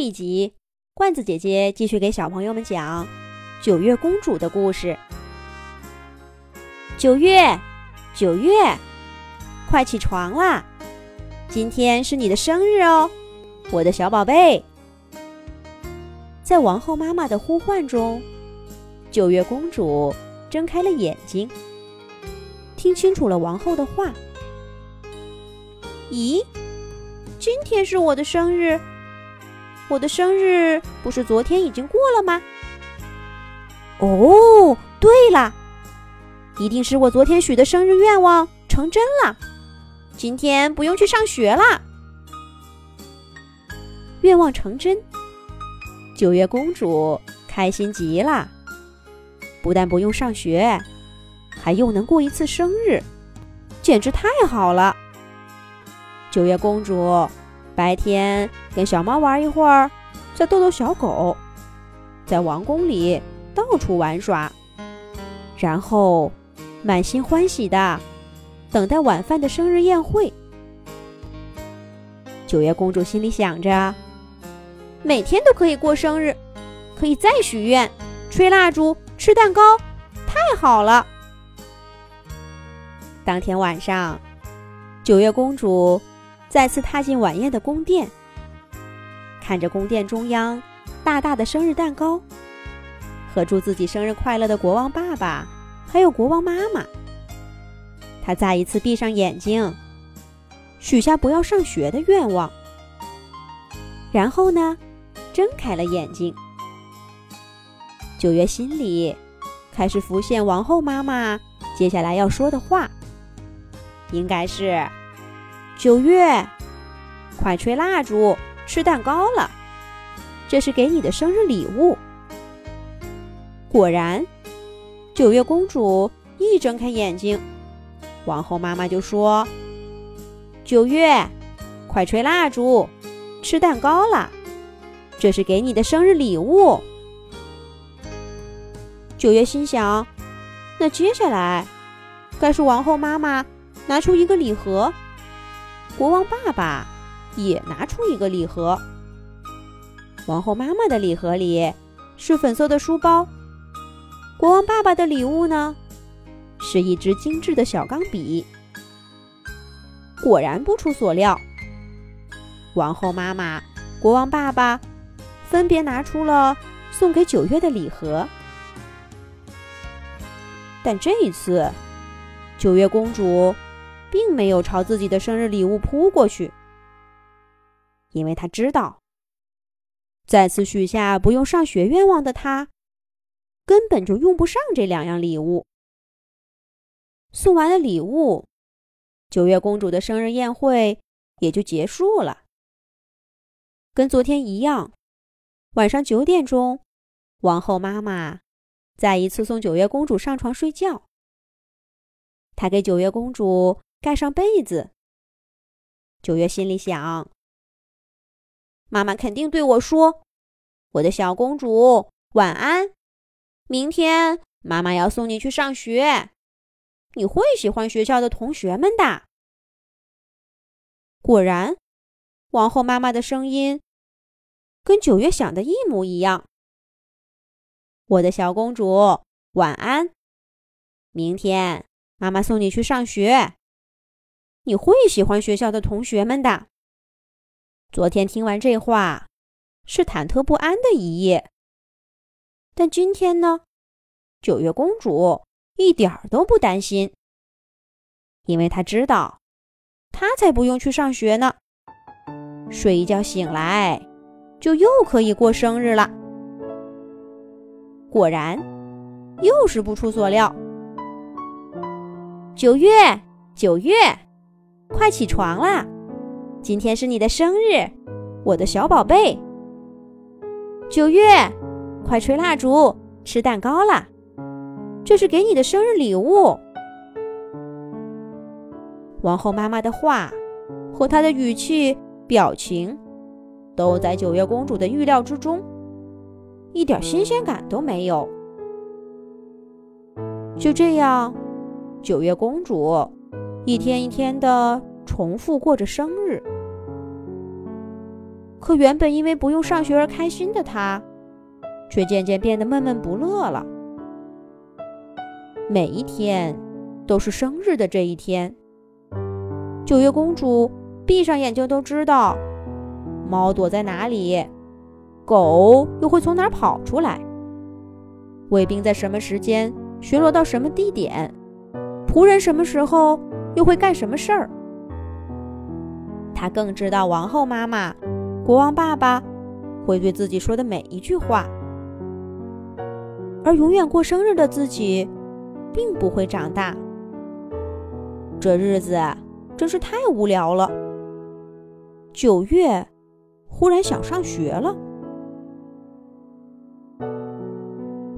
一集，罐子姐姐继续给小朋友们讲九月公主的故事。九月，九月，快起床啦！今天是你的生日哦，我的小宝贝。在王后妈妈的呼唤中，九月公主睁开了眼睛，听清楚了王后的话。咦，今天是我的生日？我的生日不是昨天已经过了吗？哦，对了。一定是我昨天许的生日愿望成真了，今天不用去上学了。愿望成真，九月公主开心极了，不但不用上学，还又能过一次生日，简直太好了。九月公主白天跟小猫玩一会儿，再逗逗小狗，在王宫里到处玩耍，然后。满心欢喜的等待晚饭的生日宴会。九月公主心里想着，每天都可以过生日，可以再许愿、吹蜡烛、吃蛋糕，太好了。当天晚上，九月公主再次踏进晚宴的宫殿，看着宫殿中央大大的生日蛋糕和祝自己生日快乐的国王爸爸。还有国王妈妈，他再一次闭上眼睛，许下不要上学的愿望。然后呢，睁开了眼睛。九月心里开始浮现王后妈妈接下来要说的话，应该是：“九月，快吹蜡烛，吃蛋糕了，这是给你的生日礼物。”果然。九月公主一睁开眼睛，王后妈妈就说：“九月，快吹蜡烛，吃蛋糕了，这是给你的生日礼物。”九月心想：“那接下来该是王后妈妈拿出一个礼盒，国王爸爸也拿出一个礼盒。王后妈妈的礼盒里是粉色的书包。”国王爸爸的礼物呢，是一支精致的小钢笔。果然不出所料，王后妈妈、国王爸爸分别拿出了送给九月的礼盒。但这一次，九月公主并没有朝自己的生日礼物扑过去，因为他知道，再次许下不用上学愿望的他。根本就用不上这两样礼物。送完了礼物，九月公主的生日宴会也就结束了。跟昨天一样，晚上九点钟，王后妈妈再一次送九月公主上床睡觉。她给九月公主盖上被子。九月心里想：妈妈肯定对我说：“我的小公主，晚安。”明天妈妈要送你去上学，你会喜欢学校的同学们的。果然，王后妈妈的声音跟九月想的一模一样。我的小公主，晚安。明天妈妈送你去上学，你会喜欢学校的同学们的。昨天听完这话，是忐忑不安的一夜。但今天呢，九月公主一点儿都不担心，因为她知道，她才不用去上学呢。睡一觉醒来，就又可以过生日了。果然，又是不出所料。九月，九月，快起床啦！今天是你的生日，我的小宝贝。九月。快吹蜡烛，吃蛋糕啦，这是给你的生日礼物。王后妈妈的话和她的语气、表情，都在九月公主的预料之中，一点新鲜感都没有。就这样，九月公主一天一天的重复过着生日。可原本因为不用上学而开心的她，却渐渐变得闷闷不乐了。每一天都是生日的这一天，九月公主闭上眼睛都知道，猫躲在哪里，狗又会从哪儿跑出来，卫兵在什么时间巡逻到什么地点，仆人什么时候又会干什么事儿。他更知道王后妈妈。国王爸爸会对自己说的每一句话，而永远过生日的自己并不会长大。这日子真是太无聊了。九月忽然想上学了，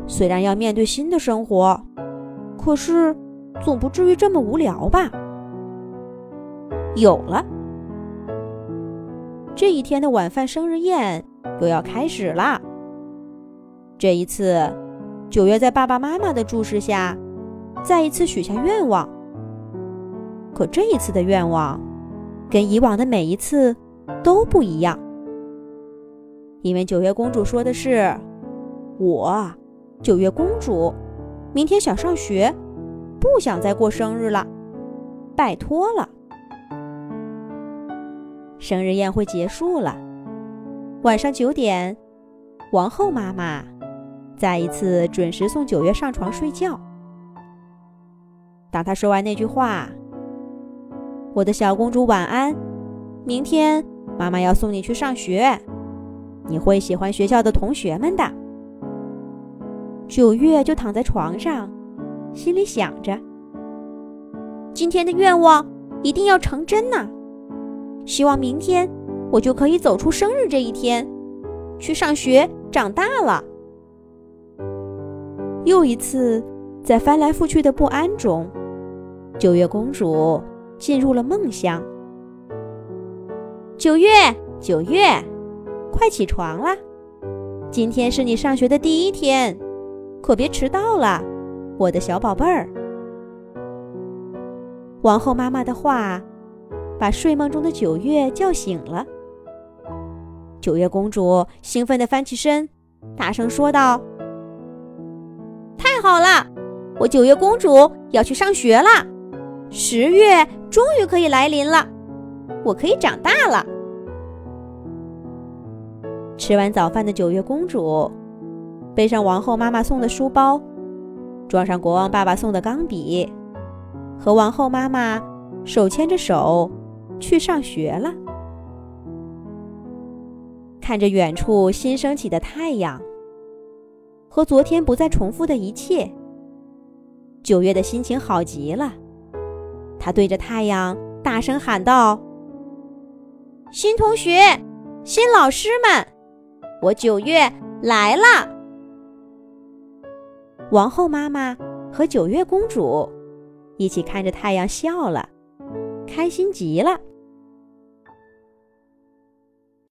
虽然要面对新的生活，可是总不至于这么无聊吧？有了。这一天的晚饭生日宴又要开始了。这一次，九月在爸爸妈妈的注视下，再一次许下愿望。可这一次的愿望，跟以往的每一次都不一样。因为九月公主说的是：“我，九月公主，明天想上学，不想再过生日了，拜托了。”生日宴会结束了，晚上九点，王后妈妈再一次准时送九月上床睡觉。当她说完那句话：“我的小公主晚安，明天妈妈要送你去上学，你会喜欢学校的同学们的。”九月就躺在床上，心里想着：“今天的愿望一定要成真呐！”希望明天我就可以走出生日这一天，去上学长大了。又一次在翻来覆去的不安中，九月公主进入了梦乡。九月，九月，快起床啦！今天是你上学的第一天，可别迟到了，我的小宝贝儿。王后妈妈的话。把睡梦中的九月叫醒了。九月公主兴奋地翻起身，大声说道：“太好了，我九月公主要去上学了！十月终于可以来临了，我可以长大了。”吃完早饭的九月公主，背上王后妈妈送的书包，装上国王爸爸送的钢笔，和王后妈妈手牵着手。去上学了。看着远处新升起的太阳，和昨天不再重复的一切，九月的心情好极了。他对着太阳大声喊道：“新同学，新老师们，我九月来了！”王后妈妈和九月公主一起看着太阳笑了，开心极了。